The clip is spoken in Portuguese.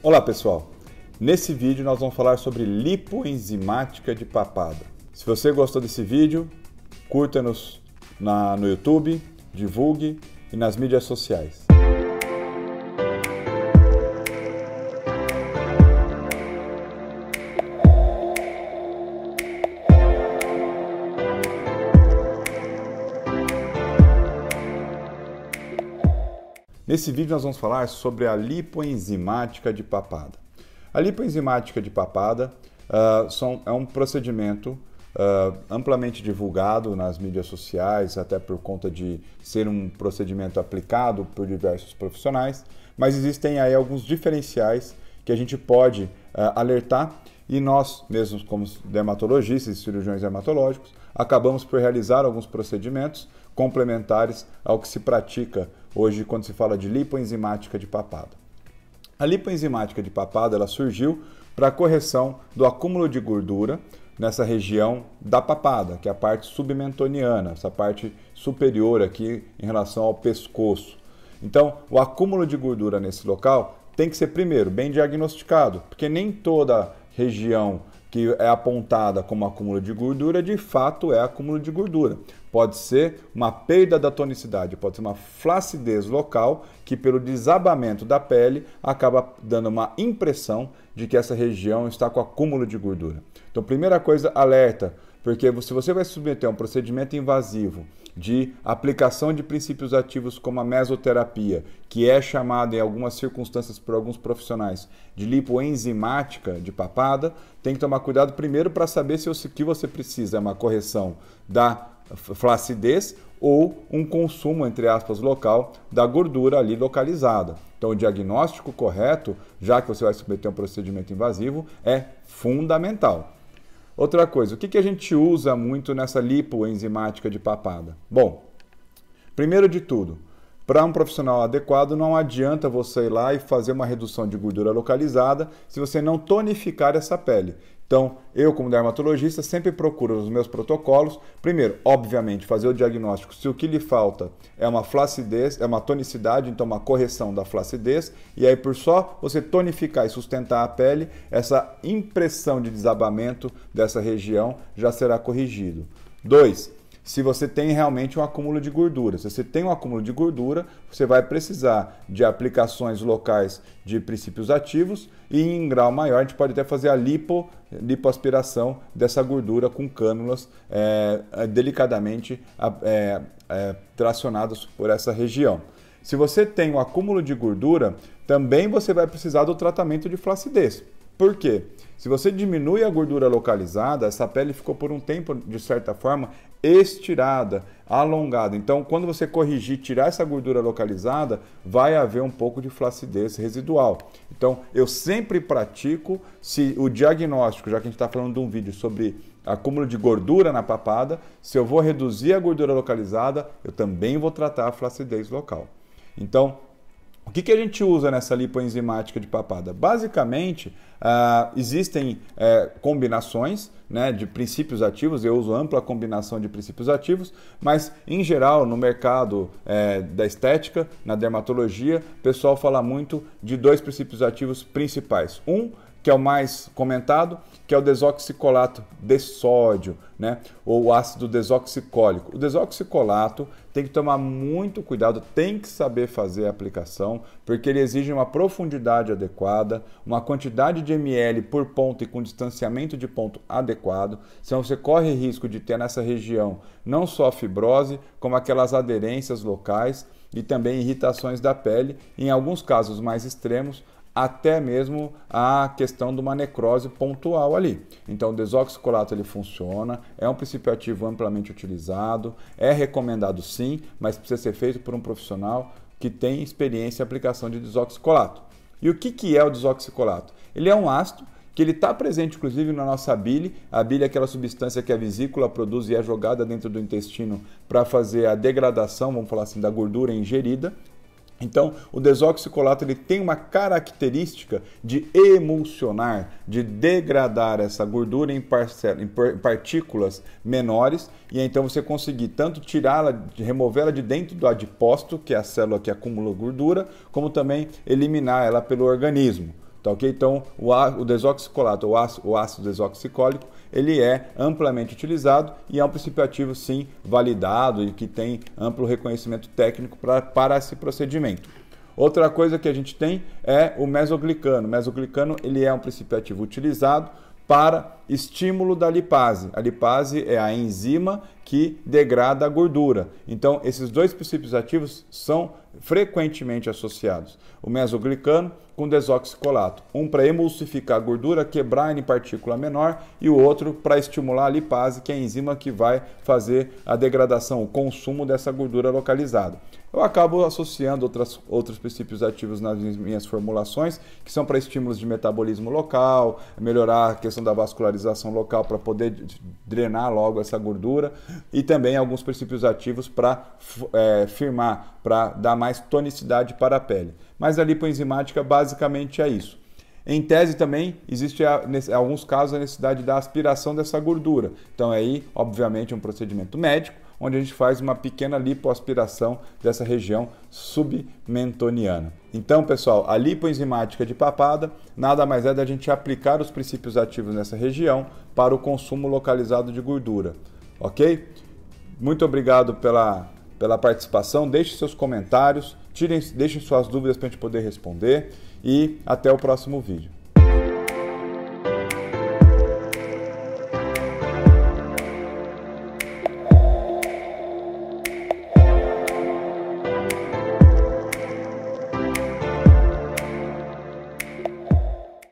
Olá pessoal, nesse vídeo nós vamos falar sobre lipoenzimática de papada. Se você gostou desse vídeo, curta-nos no YouTube, divulgue e nas mídias sociais. Nesse vídeo nós vamos falar sobre a lipoenzimática de papada. A lipoenzimática de papada uh, são, é um procedimento uh, amplamente divulgado nas mídias sociais, até por conta de ser um procedimento aplicado por diversos profissionais, mas existem aí alguns diferenciais que a gente pode uh, alertar e nós, mesmos como dermatologistas e cirurgiões dermatológicos, acabamos por realizar alguns procedimentos complementares ao que se pratica hoje quando se fala de lipoenzimática de papada. A lipoenzimática de papada ela surgiu para a correção do acúmulo de gordura nessa região da papada, que é a parte submentoniana, essa parte superior aqui em relação ao pescoço. Então, o acúmulo de gordura nesse local tem que ser primeiro bem diagnosticado, porque nem toda região que é apontada como acúmulo de gordura, de fato é acúmulo de gordura. Pode ser uma perda da tonicidade, pode ser uma flacidez local que, pelo desabamento da pele, acaba dando uma impressão de que essa região está com acúmulo de gordura. Então, primeira coisa, alerta, porque se você vai submeter a um procedimento invasivo de aplicação de princípios ativos como a mesoterapia, que é chamada em algumas circunstâncias por alguns profissionais de lipoenzimática de papada, tem que tomar cuidado primeiro para saber se o que você precisa é uma correção da flacidez ou um consumo, entre aspas, local da gordura ali localizada. Então, o diagnóstico correto, já que você vai submeter a um procedimento invasivo, é fundamental. Outra coisa, o que, que a gente usa muito nessa lipoenzimática de papada? Bom, primeiro de tudo, para um profissional adequado, não adianta você ir lá e fazer uma redução de gordura localizada se você não tonificar essa pele. Então, eu, como dermatologista, sempre procuro nos meus protocolos, primeiro, obviamente, fazer o diagnóstico se o que lhe falta é uma flacidez, é uma tonicidade, então uma correção da flacidez, e aí por só você tonificar e sustentar a pele, essa impressão de desabamento dessa região já será corrigido. Dois, se você tem realmente um acúmulo de gordura. Se você tem um acúmulo de gordura, você vai precisar de aplicações locais de princípios ativos e em grau maior a gente pode até fazer a lipo, lipoaspiração dessa gordura com cânulas é, delicadamente é, é, tracionadas por essa região. Se você tem um acúmulo de gordura, também você vai precisar do tratamento de flacidez. Por quê? Se você diminui a gordura localizada, essa pele ficou por um tempo, de certa forma, estirada, alongada. Então, quando você corrigir, tirar essa gordura localizada, vai haver um pouco de flacidez residual. Então, eu sempre pratico, se o diagnóstico, já que a gente está falando de um vídeo sobre acúmulo de gordura na papada, se eu vou reduzir a gordura localizada, eu também vou tratar a flacidez local. Então, o que, que a gente usa nessa lipoenzimática de papada? Basicamente, uh, existem uh, combinações né, de princípios ativos, eu uso ampla combinação de princípios ativos, mas em geral no mercado uh, da estética, na dermatologia, o pessoal fala muito de dois princípios ativos principais. Um que é o mais comentado, que é o desoxicolato de sódio, né? ou o ácido desoxicólico. O desoxicolato tem que tomar muito cuidado, tem que saber fazer a aplicação, porque ele exige uma profundidade adequada, uma quantidade de ml por ponto e com distanciamento de ponto adequado, senão você corre risco de ter nessa região não só fibrose, como aquelas aderências locais e também irritações da pele, em alguns casos mais extremos, até mesmo a questão de uma necrose pontual ali. Então, o desoxicolato ele funciona, é um princípio ativo amplamente utilizado, é recomendado sim, mas precisa ser feito por um profissional que tem experiência em aplicação de desoxicolato. E o que, que é o desoxicolato? Ele é um ácido que ele está presente inclusive na nossa bile. A bile é aquela substância que a vesícula produz e é jogada dentro do intestino para fazer a degradação, vamos falar assim, da gordura ingerida. Então, o desoxicolato ele tem uma característica de emulsionar, de degradar essa gordura em, em partículas menores e então você conseguir tanto tirá-la, removê-la de dentro do adipócito, que é a célula que acumula gordura, como também eliminar ela pelo organismo. Tá ok? Então, o, o desoxicolato, o ácido, o ácido desoxicólico, ele é amplamente utilizado e é um princípio ativo, sim, validado e que tem amplo reconhecimento técnico pra, para esse procedimento. Outra coisa que a gente tem é o mesoglicano. O mesoglicano ele é um princípio ativo utilizado para estímulo da lipase. A lipase é a enzima que degrada a gordura. Então, esses dois princípios ativos são frequentemente associados. O mesoglicano com desoxicolato. Um para emulsificar a gordura, quebrar em partícula menor, e o outro para estimular a lipase, que é a enzima que vai fazer a degradação, o consumo dessa gordura localizada eu acabo associando outras, outros princípios ativos nas minhas formulações, que são para estímulos de metabolismo local, melhorar a questão da vascularização local para poder drenar logo essa gordura, e também alguns princípios ativos para é, firmar, para dar mais tonicidade para a pele. Mas a lipoenzimática basicamente é isso. Em tese também existe em alguns casos a necessidade da aspiração dessa gordura. Então aí, obviamente, é um procedimento médico onde a gente faz uma pequena lipoaspiração dessa região submentoniana. Então, pessoal, a lipoenzimática de papada nada mais é da gente aplicar os princípios ativos nessa região para o consumo localizado de gordura, ok? Muito obrigado pela, pela participação, deixe seus comentários, tirem, deixem suas dúvidas para a gente poder responder e até o próximo vídeo.